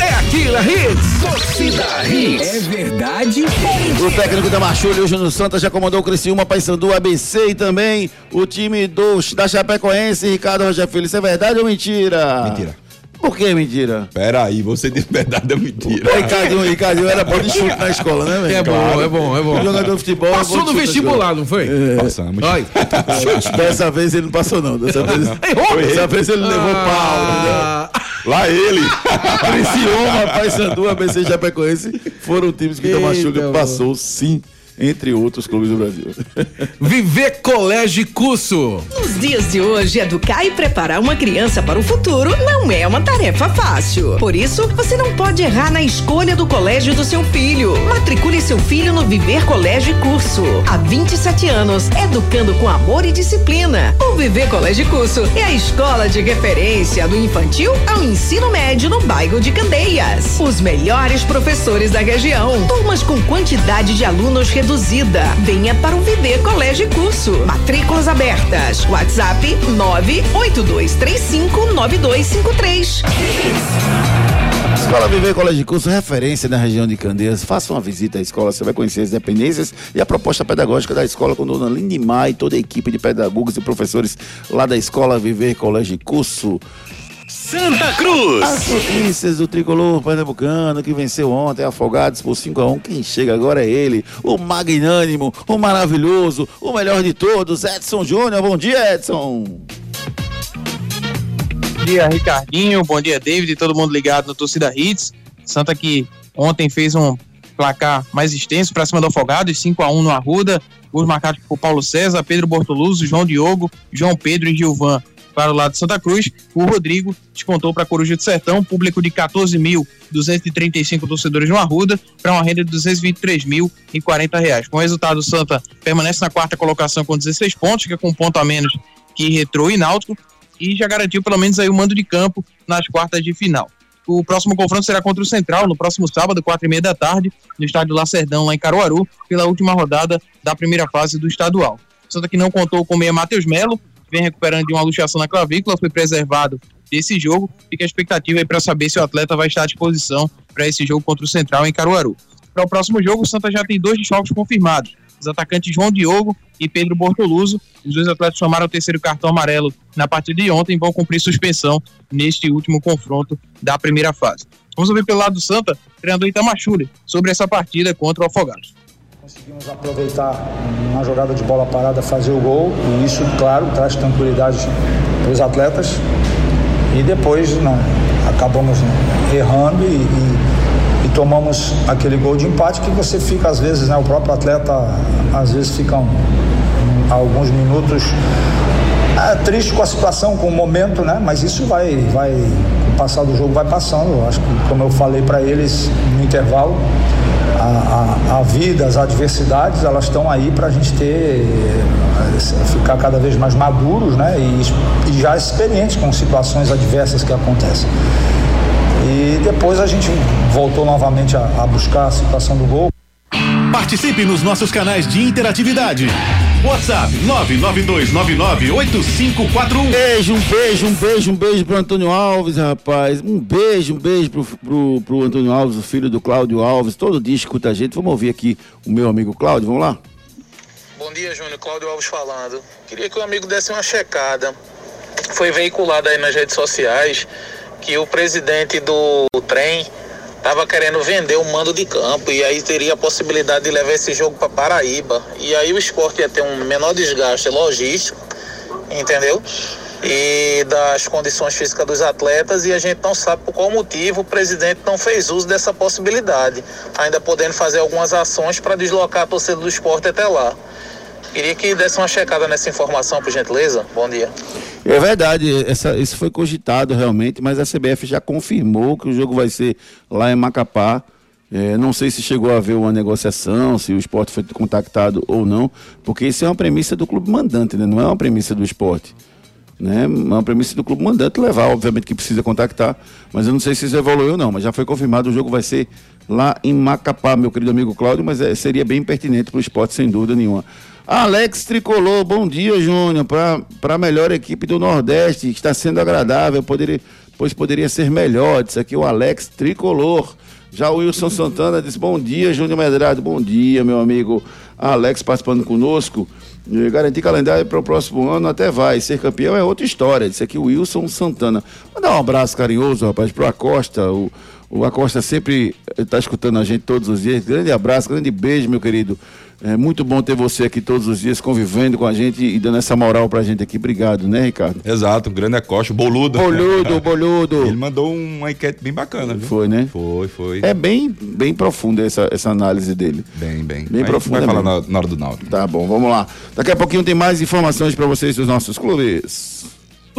É. É? O técnico da Machulha, o Júnior Santos, já comandou o Criciúma, Paysandu, ABC e também o time do, da Chapecoense, Ricardo Roger Filho. Isso é verdade ou mentira? Mentira. Por que mentira? Pera aí, você diz verdade ou mentira? O Ricardinho, Ricardinho era bom de [laughs] chute na escola, né, velho? É bom, é bom, é bom. Jogador de futebol. Passou é no chute vestibular, não foi? É. Passamos. Ai. [laughs] Dessa vez ele não passou, não. Dessa vez, Errou? dessa vez ele levou pau, entendeu? Ah, Lá ele. Criciúma, Paysandu, ABC Chapecoense foram times que o Eita, Machuca mano. passou, sim, entre outros clubes do Brasil. [laughs] Viver Colégio e Curso. Nos dias de hoje, educar e preparar uma criança para o futuro não é uma tarefa fácil. Por isso, você não pode errar na escolha do colégio do seu filho. Matricule seu filho no Viver Colégio e Curso. Há 27 anos, educando com amor e disciplina. O Viver Colégio e Curso é a escola de referência do infantil ao ensino médio no bairro de Candeias. Os melhores professores da região. Turmas com quantidade de alunos reduzida. Venha para o Viver Colégio e Curso. Matrículas abertas. WhatsApp 982359253. Escola Viver Colégio de Curso, referência na região de Candeias. Faça uma visita à escola, você vai conhecer as dependências e a proposta pedagógica da escola com Dona Lindimar e toda a equipe de pedagogos e professores lá da Escola Viver Colégio de Curso. Santa Cruz. As notícias do tricolor pernambucano que venceu ontem, afogados por 5 a 1 Quem chega agora é ele, o magnânimo, o maravilhoso, o melhor de todos, Edson Júnior. Bom dia, Edson. Bom dia, Ricardinho. Bom dia, David. Todo mundo ligado no Torcida Hits. Santa que ontem fez um placar mais extenso para cima do Afogados, 5 a 1 no Arruda. Gols marcados por Paulo César, Pedro Bortoluso, João Diogo, João Pedro e Gilvan para o lado de Santa Cruz. O Rodrigo descontou para a Coruja do Sertão, público de 14.235 torcedores no Arruda, para uma renda de 223.040 reais. Com o resultado, o Santa permanece na quarta colocação com 16 pontos, fica com um ponto a menos que Retrô e Náutico, e já garantiu pelo menos aí o mando de campo nas quartas de final. O próximo confronto será contra o Central no próximo sábado, quatro e meia da tarde, no estádio Lacerdão, lá em Caruaru, pela última rodada da primeira fase do estadual. Santa que não contou com o meia Matheus Melo, vem recuperando de uma luxação na clavícula, foi preservado desse jogo. Fica a expectativa aí para saber se o atleta vai estar à disposição para esse jogo contra o Central em Caruaru. Para o próximo jogo, o Santa já tem dois desfalques confirmados. Os atacantes João Diogo e Pedro Bortoluso. Os dois atletas tomaram o terceiro cartão amarelo na partida de ontem vão cumprir suspensão neste último confronto da primeira fase. Vamos ouvir pelo lado do Santa, treinador Itamachule, sobre essa partida contra o Afogados. Conseguimos aproveitar uma jogada de bola parada, fazer o gol, e isso, claro, traz tranquilidade para os atletas. E depois né, acabamos errando e, e, e tomamos aquele gol de empate que você fica, às vezes, né, o próprio atleta, às vezes, fica um, um, alguns minutos é, triste com a situação, com o momento, né? Mas isso vai, vai, passar do jogo vai passando. Eu acho que, como eu falei para eles no intervalo, a, a, a, vida, as adversidades, elas estão aí para a gente ter, ficar cada vez mais maduros, né? E, e já experientes com situações adversas que acontecem. E depois a gente voltou novamente a, a buscar a situação do gol. Participe nos nossos canais de interatividade. WhatsApp 992998541. Beijo, um beijo, um beijo, um beijo pro Antônio Alves, rapaz. Um beijo, um beijo pro, pro, pro Antônio Alves, o filho do Cláudio Alves. Todo dia escuta a gente. Vamos ouvir aqui o meu amigo Cláudio, vamos lá? Bom dia, Júnior. Cláudio Alves falando. Queria que o amigo desse uma checada. Foi veiculado aí nas redes sociais que o presidente do trem estava querendo vender o mando de campo e aí teria a possibilidade de levar esse jogo para Paraíba. E aí o esporte ia ter um menor desgaste logístico, entendeu? E das condições físicas dos atletas e a gente não sabe por qual motivo o presidente não fez uso dessa possibilidade, ainda podendo fazer algumas ações para deslocar a torcida do esporte até lá. Queria que desse uma checada nessa informação, por gentileza. Bom dia. É verdade, essa, isso foi cogitado realmente, mas a CBF já confirmou que o jogo vai ser lá em Macapá. É, não sei se chegou a haver uma negociação, se o esporte foi contactado ou não, porque isso é uma premissa do clube mandante, né? não é uma premissa do esporte. Né? É uma premissa do clube mandante levar, obviamente que precisa contactar, mas eu não sei se isso evoluiu ou não, mas já foi confirmado, o jogo vai ser lá em Macapá, meu querido amigo Cláudio, mas é, seria bem pertinente para o esporte, sem dúvida nenhuma. Alex Tricolor, bom dia, Júnior. Para a melhor equipe do Nordeste, está sendo agradável, poderia, pois poderia ser melhor. Disse aqui o Alex Tricolor. Já o Wilson Santana disse: Bom dia, Júnior Medrado. Bom dia, meu amigo Alex, participando conosco. Garantir calendário para o próximo ano até vai. Ser campeão é outra história. Disse aqui o Wilson Santana. Mandar um abraço carinhoso, rapaz, para o Acosta. O, o Acosta sempre está escutando a gente todos os dias. Grande abraço, grande beijo, meu querido. É muito bom ter você aqui todos os dias convivendo com a gente e dando essa moral pra gente aqui. Obrigado, né, Ricardo? Exato, o grande Acosta, boludo. Boludo, [laughs] boludo. Ele mandou uma enquete bem bacana, viu? Foi, né? Foi, foi. É bem, bem profunda essa, essa análise dele. Bem, bem. Bem profunda. Vai falar na, na hora do Náutico. Tá bom, vamos lá. Daqui a pouquinho tem mais informações pra vocês dos nossos clubes.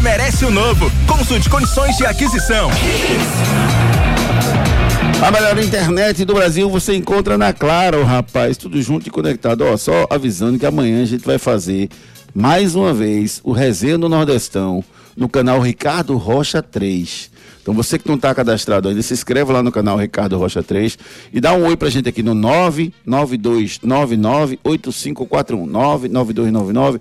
merece o novo. Consulte condições de aquisição. A melhor internet do Brasil você encontra na Claro, rapaz. Tudo junto e conectado. Ó, só avisando que amanhã a gente vai fazer mais uma vez o Resenha do Nordestão no canal Ricardo Rocha 3. Então você que não está cadastrado ainda, se inscreve lá no canal Ricardo Rocha 3 e dá um oi pra gente aqui no 992998541. 99299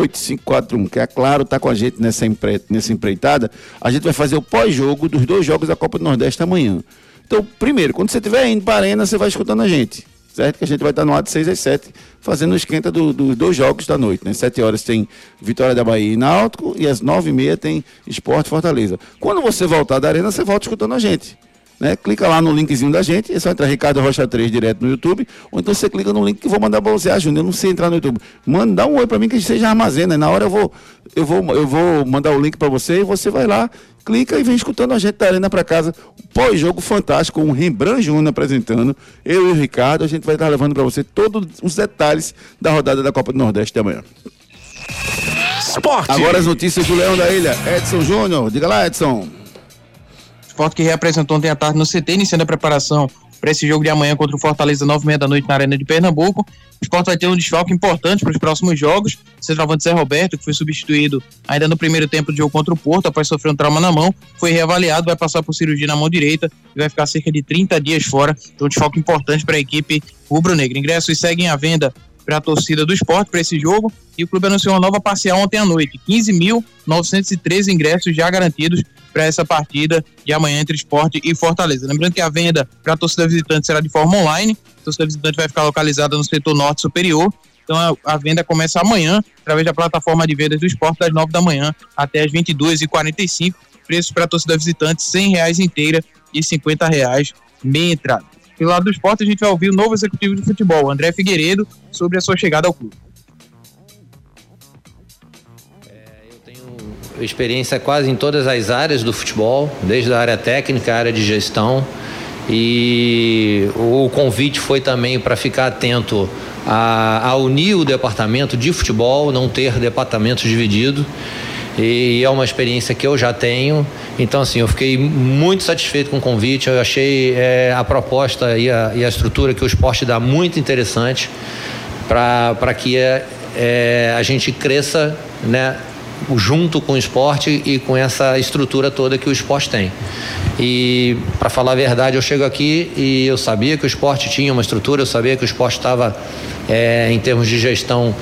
8541, que é claro, tá com a gente nessa, empre, nessa empreitada. A gente vai fazer o pós-jogo dos dois jogos da Copa do Nordeste amanhã. Então, primeiro, quando você estiver indo para a arena, você vai escutando a gente. Certo? Que a gente vai estar no ar de 6 às 7, fazendo o esquenta do- dos dois jogos da noite. Né? 7 horas tem Vitória da Bahia e Náutico, e às 9 e meia tem Esporte Fortaleza. Quando você voltar da arena, você volta escutando a gente. Né? Clica lá no linkzinho da gente, é só entrar Ricardo Rocha 3 direto no YouTube, ou então você clica no link que eu vou mandar pra você. Ah, Júnior, eu não sei entrar no YouTube. Manda dá um oi pra mim que você já armazena. Na hora eu vou, eu vou, eu vou mandar o link pra você e você vai lá, clica e vem escutando a gente da Arena pra casa. Pós-jogo fantástico, o Rembrandt Júnior apresentando. Eu e o Ricardo, a gente vai estar levando pra você todos os detalhes da rodada da Copa do Nordeste de amanhã. Esporte. Agora as notícias do Leão da Ilha. Edson Júnior, diga lá, Edson. Esporte que reapresentou ontem à tarde no CT, iniciando a preparação para esse jogo de amanhã contra o Fortaleza, nove e meia da noite na Arena de Pernambuco. O Esporte vai ter um desfalque importante para os próximos jogos. O centroavante Zé Roberto, que foi substituído ainda no primeiro tempo do jogo contra o Porto, após sofrer um trauma na mão, foi reavaliado, vai passar por cirurgia na mão direita e vai ficar cerca de 30 dias fora. Então, um desfalque importante para a equipe rubro-negra. Ingressos seguem à venda para a torcida do esporte para esse jogo e o clube anunciou uma nova parcial ontem à noite. 15.913 ingressos já garantidos para essa partida de amanhã entre esporte e Fortaleza. Lembrando que a venda para a torcida visitante será de forma online. A torcida visitante vai ficar localizada no setor norte superior. Então a, venda começa amanhã através da plataforma de vendas do esporte das 9 da manhã até as 22h45. Preços para a torcida visitante 100 reais inteira e 50 reais meia entrada. Pelo lado do esporte, a gente vai ouvir o novo executivo de futebol, André Figueiredo, sobre a sua chegada ao clube. Experiência quase em todas as áreas do futebol, desde a área técnica, a área de gestão. E o convite foi também para ficar atento a, a unir o departamento de futebol, não ter departamentos divididos. E é uma experiência que eu já tenho. Então, assim, eu fiquei muito satisfeito com o convite. Eu achei é, a proposta e a, e a, estrutura que o esporte dá muito interessante para que é, é, a gente cresça né, junto com o esporte e com essa estrutura toda que o esporte tem. E, para falar a verdade, eu chego aqui e eu sabia que o esporte tinha uma estrutura, eu sabia que o esporte estava, é, em termos de gestão,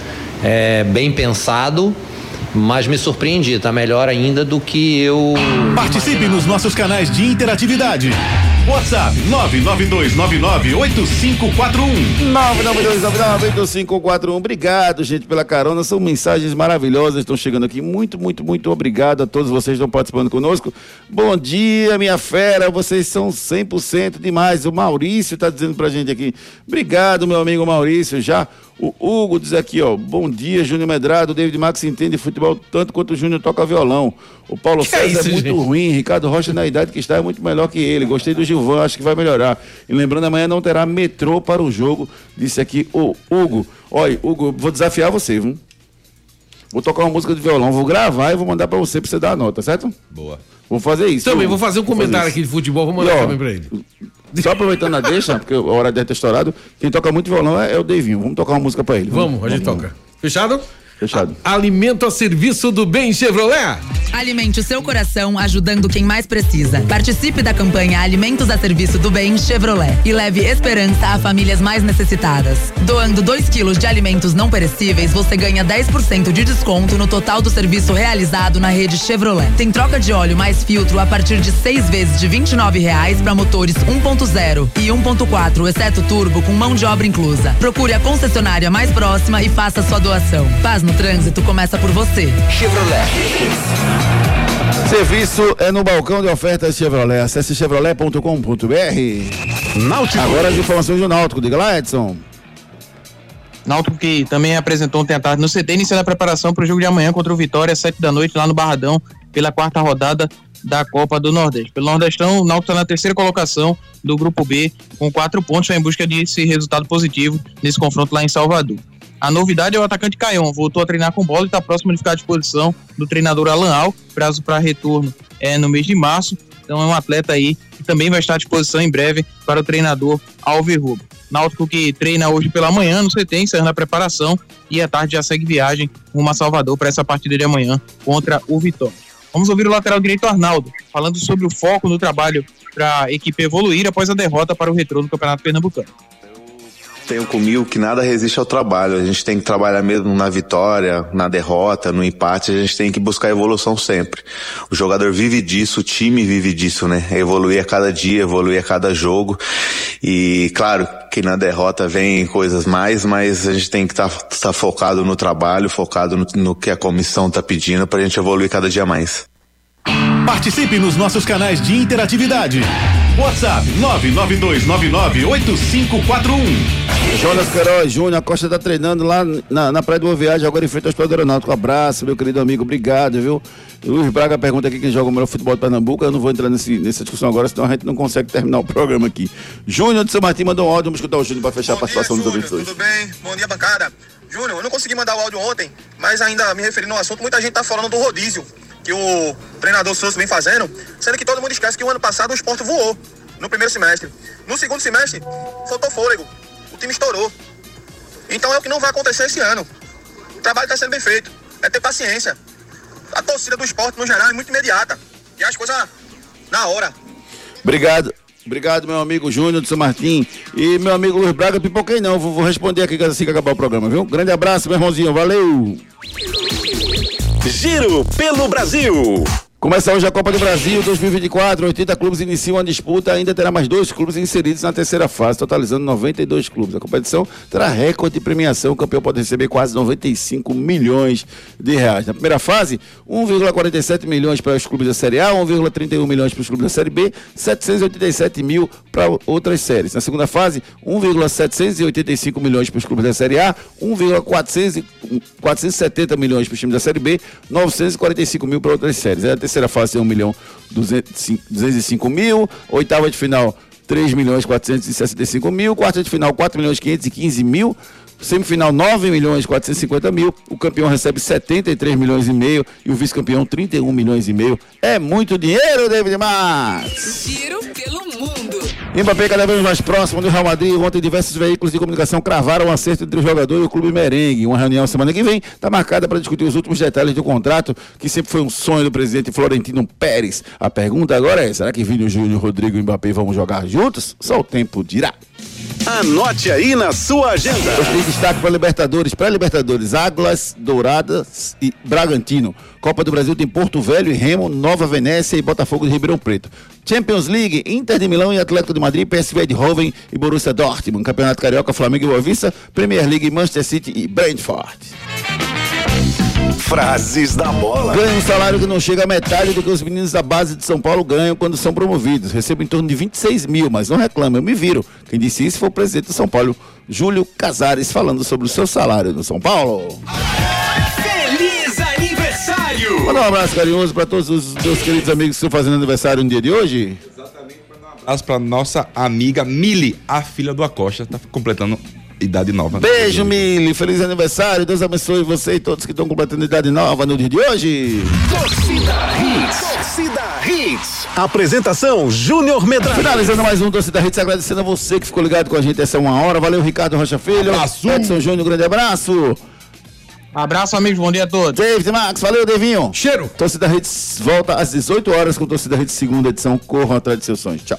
é, bem pensado mas me surpreendi, tá melhor ainda do que eu. Participe imaginava. nos nossos canais de interatividade. WhatsApp 992998541. 992998541. Obrigado, gente, pela carona. São mensagens maravilhosas estão chegando aqui. Muito, muito, muito obrigado a todos vocês que estão participando conosco. Bom dia, minha fera. Vocês são 100% demais. O Maurício está dizendo pra gente aqui. Obrigado, meu amigo Maurício. Já o Hugo diz aqui, ó, bom dia, Júnior Medrado, o David Max entende futebol tanto quanto o Júnior toca violão. O Paulo que César é, isso, é muito gente? ruim, Ricardo Rocha na idade que está é muito melhor que ele. Gostei do Gilvan, acho que vai melhorar. E lembrando, amanhã não terá metrô para o jogo, disse aqui o Hugo. Olha, Hugo, vou desafiar você, viu? Vou tocar uma música de violão, vou gravar e vou mandar para você para você dar a nota, certo? Boa. Vou fazer isso. Também, vou fazer um vou comentário fazer aqui de futebol, vou mandar também para ele. Só aproveitando a deixa, [laughs] porque a hora deve ter estourado, quem toca muito violão é, é o Devinho. Vamos tocar uma música pra ele. Vamos, vamos a gente vamos. toca. Fechado? Fechado. Alimento a serviço do Bem Chevrolet. Alimente o seu coração ajudando quem mais precisa. Participe da campanha Alimentos a Serviço do Bem Chevrolet e leve esperança a famílias mais necessitadas. Doando 2 quilos de alimentos não perecíveis, você ganha 10% de desconto no total do serviço realizado na rede Chevrolet. Tem troca de óleo mais filtro a partir de seis vezes de R$ 29,00 para motores 1.0 e 1.4, exceto turbo, com mão de obra inclusa. Procure a concessionária mais próxima e faça sua doação. Paz no trânsito começa por você. Chevrolet. Serviço é no balcão de ofertas Chevrolet. Acesse chevrolet.com.br. Náutico. Agora as informações do Náutico. Diga lá, Edson. Náutico que também apresentou ontem à tarde no CT, iniciando a preparação para o jogo de amanhã contra o Vitória, às 7 da noite, lá no Barradão, pela quarta rodada da Copa do Nordeste. Pelo Nordestão, o Náutico está na terceira colocação do Grupo B, com quatro pontos, em busca desse resultado positivo nesse confronto lá em Salvador. A novidade é o atacante Caion, voltou a treinar com bola e está próximo de ficar à disposição do treinador Alan Al, prazo para retorno é no mês de março. Então é um atleta aí que também vai estar à disposição em breve para o treinador Alves Rubio. Náutico que treina hoje pela manhã no CT, encerrando a preparação e à tarde já segue viagem rumo a Salvador para essa partida de amanhã contra o Vitória. Vamos ouvir o lateral direito Arnaldo, falando sobre o foco no trabalho para a equipe evoluir após a derrota para o retorno do Campeonato Pernambucano tenho comigo que nada resiste ao trabalho. A gente tem que trabalhar mesmo na vitória, na derrota, no empate. A gente tem que buscar evolução sempre. O jogador vive disso, o time vive disso, né? Evoluir a cada dia, evoluir a cada jogo. E claro que na derrota vem coisas mais, mas a gente tem que estar tá, tá focado no trabalho, focado no, no que a comissão está pedindo para a gente evoluir cada dia mais. Participe nos nossos canais de interatividade. WhatsApp 992998541. Jonas Queiroz Júnior, a Costa está treinando lá na, na Praia do Boa Viagem, agora em frente ao Hospital Aeronáutico. Um abraço, meu querido amigo, obrigado, viu? Luiz Braga pergunta aqui quem joga o melhor futebol de Pernambuco. Eu não vou entrar nesse, nessa discussão agora, senão a gente não consegue terminar o programa aqui. Júnior de São Martim mandou um áudio, vamos escutar o Júnior para fechar Bom a participação dia, dos ouvintes. Tudo bem? Bom dia, bancada. Júnior, eu não consegui mandar o áudio ontem, mas ainda me referindo ao assunto, muita gente tá falando do rodízio que o treinador Souza vem fazendo, sendo que todo mundo esquece que o ano passado o esporte voou no primeiro semestre. No segundo semestre, faltou fôlego. O time estourou. Então é o que não vai acontecer esse ano. O trabalho está sendo bem feito. É ter paciência. A torcida do esporte, no geral, é muito imediata. E as coisas na hora. Obrigado. Obrigado, meu amigo Júnior de São Martim. E meu amigo Luiz Braga, pipoquei não. Vou, vou responder aqui assim que acabar o programa, viu? Grande abraço, meu irmãozinho. Valeu! Giro pelo Brasil. Começa hoje a Copa do Brasil 2024. 80 clubes iniciam a disputa. Ainda terá mais dois clubes inseridos na terceira fase, totalizando 92 clubes. A competição terá recorde de premiação. O campeão pode receber quase 95 milhões de reais. Na primeira fase, 1,47 milhões para os clubes da Série A, 1,31 milhões para os clubes da Série B, 787 mil para outras séries. Na segunda fase, 1,785 milhões para os clubes da Série A, 1,470 milhões para os times da Série B, 945 mil para outras séries. É a fase é 1 milhão 205 mil, oitava de final 3 milhões 465 mil, quarta de final 4 milhões 515 mil, Semifinal 9 milhões e 450 mil, o campeão recebe 73 milhões e meio e o vice-campeão 31 milhões e meio. É muito dinheiro, David Max. Giro pelo mundo. Mbappé cada vez mais próximo do Real Madrid. Ontem diversos veículos de comunicação cravaram o acerto entre o jogador e o clube merengue. Uma reunião semana que vem está marcada para discutir os últimos detalhes do contrato, que sempre foi um sonho do presidente Florentino Pérez. A pergunta agora é: será que Vini Júnior, Rodrigo e Mbappé vão jogar juntos? Só o tempo dirá. Anote aí na sua agenda. Hoje tem destaque para Libertadores, pré-Libertadores, Águilas, Douradas e Bragantino. Copa do Brasil tem Porto Velho e Remo, Nova Venécia e Botafogo de Ribeirão Preto. Champions League, Inter de Milão e Atlético de Madrid, PSV Eindhoven e Borussia Dortmund. Campeonato Carioca, Flamengo e Boa Vista, Premier League, Manchester City e Brentford. Frases da bola. Ganha um salário que não chega a metade do que os meninos da base de São Paulo ganham quando são promovidos. Recebo em torno de 26 mil, mas não reclamo, eu me viro. Quem disse isso foi o presidente do São Paulo, Júlio Casares, falando sobre o seu salário no São Paulo. Feliz aniversário! Manda um abraço carinhoso para todos os meus queridos amigos que estão fazendo aniversário no dia de hoje. abraço pra nossa amiga Mili, a filha do Acosta, tá completando idade nova. Beijo, Mili. Feliz aniversário. Deus abençoe você e todos que estão completando idade nova no dia de hoje. Torcida Hits. Torcida Hits. Apresentação Júnior Medrado. Finalizando mais um Torcida Hits, agradecendo a você que ficou ligado com a gente essa uma hora. Valeu, Ricardo Rocha Filho. Abraço. Edson Júnior, grande abraço. Abraço, amigos. Bom dia a todos. David Max, valeu, Devinho. Cheiro. Torcida Hits volta às 18 horas com Torcida Hits segunda edição. Corram atrás de seus sonhos. Tchau.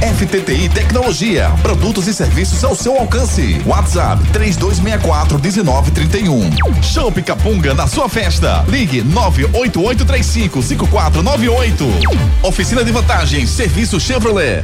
FTTI Tecnologia. Produtos e serviços ao seu alcance. WhatsApp 3264 1931. Show Capunga na sua festa. Ligue 98835 5498. Oficina de vantagens. Serviço Chevrolet.